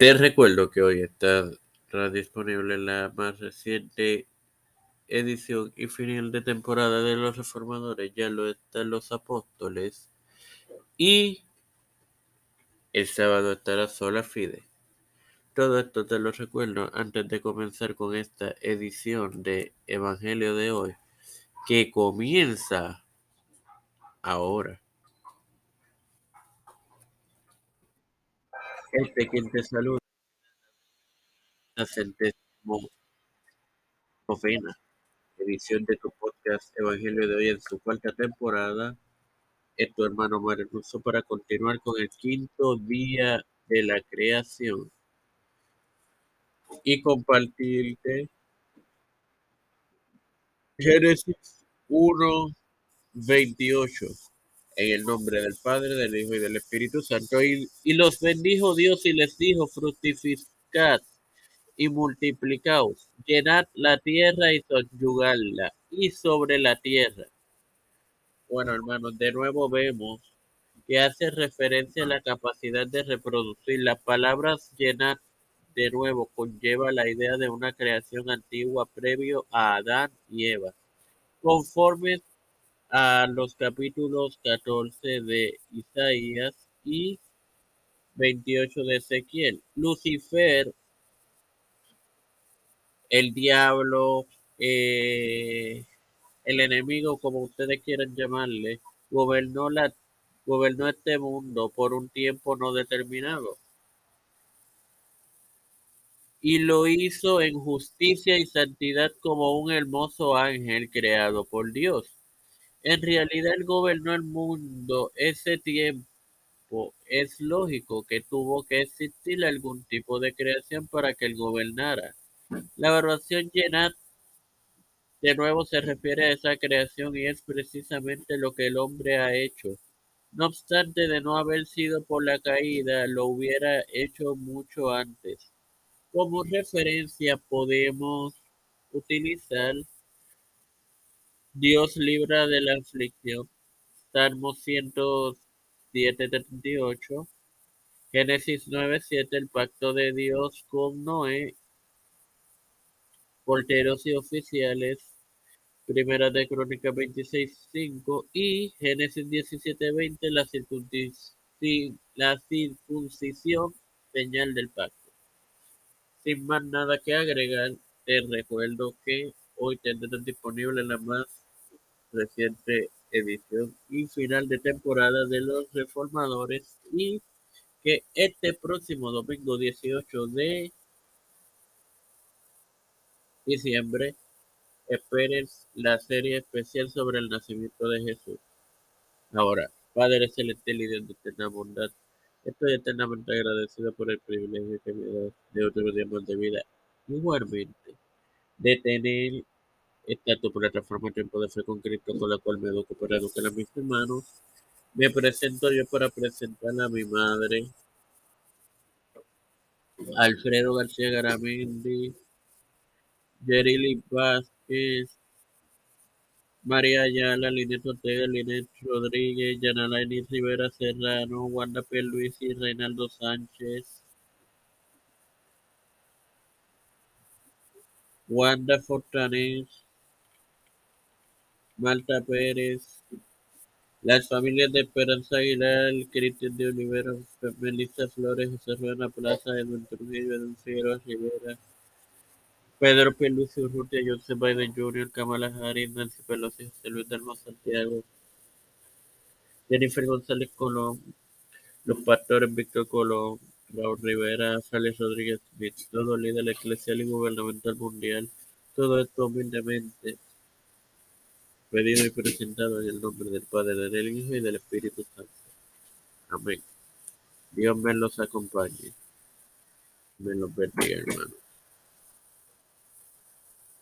Te recuerdo que hoy está disponible la más reciente edición y final de temporada de los reformadores. Ya lo están los apóstoles. Y el sábado estará sola Fide. Todo esto te lo recuerdo antes de comenzar con esta edición de Evangelio de hoy, que comienza ahora. Este quien te saluda, edición de tu podcast Evangelio de hoy en su cuarta temporada. Es tu hermano Mario para continuar con el quinto día de la creación. Y compartirte Génesis 1, 28 en el nombre del Padre, del Hijo y del Espíritu Santo. Y, los bendijo Dios y les dijo, fructificad y multiplicaos, llenad la tierra y subyugadla, y sobre la tierra. Bueno, hermanos, de nuevo vemos que hace referencia a la capacidad de reproducir. Las palabras llenad de nuevo conlleva la idea de una creación antigua previo a Adán y Eva. Conforme a los capítulos 14 de Isaías y 28 de Ezequiel. Lucifer, el diablo, eh, el enemigo, como ustedes quieran llamarle, gobernó, la, gobernó este mundo por un tiempo no determinado. Y lo hizo en justicia y santidad como un hermoso ángel creado por Dios. En realidad él gobernó el mundo ese tiempo. Es lógico que tuvo que existir algún tipo de creación para que él gobernara. La oración llena de nuevo se refiere a esa creación y es precisamente lo que el hombre ha hecho. No obstante de no haber sido por la caída, lo hubiera hecho mucho antes. Como referencia podemos utilizar Dios libra de la aflicción. Salmo 107, 38. Génesis 9, 7. El pacto de Dios con Noé. Porteros y oficiales. Primera de Crónica 26, 5. Y Génesis 17, 20. La, la circuncisión, señal del pacto. Sin más nada que agregar, te recuerdo que hoy tendrás disponible la más reciente edición y final de temporada de los reformadores y que este próximo domingo 18 de diciembre esperen la serie especial sobre el nacimiento de Jesús. Ahora, Padre Celestial y Dios de eterna bondad, estoy eternamente agradecido por el privilegio que me da de otro día más de vida. Igualmente, de tener esta tu plataforma Tiempo de Fe con Cristo con la cual me para educar a mis hermanos. Me presento yo para presentar a mi madre, Alfredo García Garamendi, Yerili Vázquez, María Ayala, Linet Ortega, Linet Rodríguez, Yanalaini Rivera Serrano, Wanda P. Luis y Reinaldo Sánchez. Wanda Fortanes, Malta Pérez, las familias de Esperanza Aguilar, Cristian de Olivera, Melissa Flores, José Ruana Plaza, Edwin Trujillo, Edwin Figueroa Rivera, Pedro Pelucio Urrutia, Joseph Biden Jr., Kamala Harris, Nancy Pelosi, José Luis Dalma Santiago, Jennifer González Colón, los pastores Víctor Colón, Raúl Rivera, Félix Rodríguez Smith, todo líder eclesial y gubernamental mundial, todo esto humildemente pedido y presentado en el nombre del Padre, del Hijo y del Espíritu Santo. Amén. Dios me los acompañe. Me los bendiga, hermano.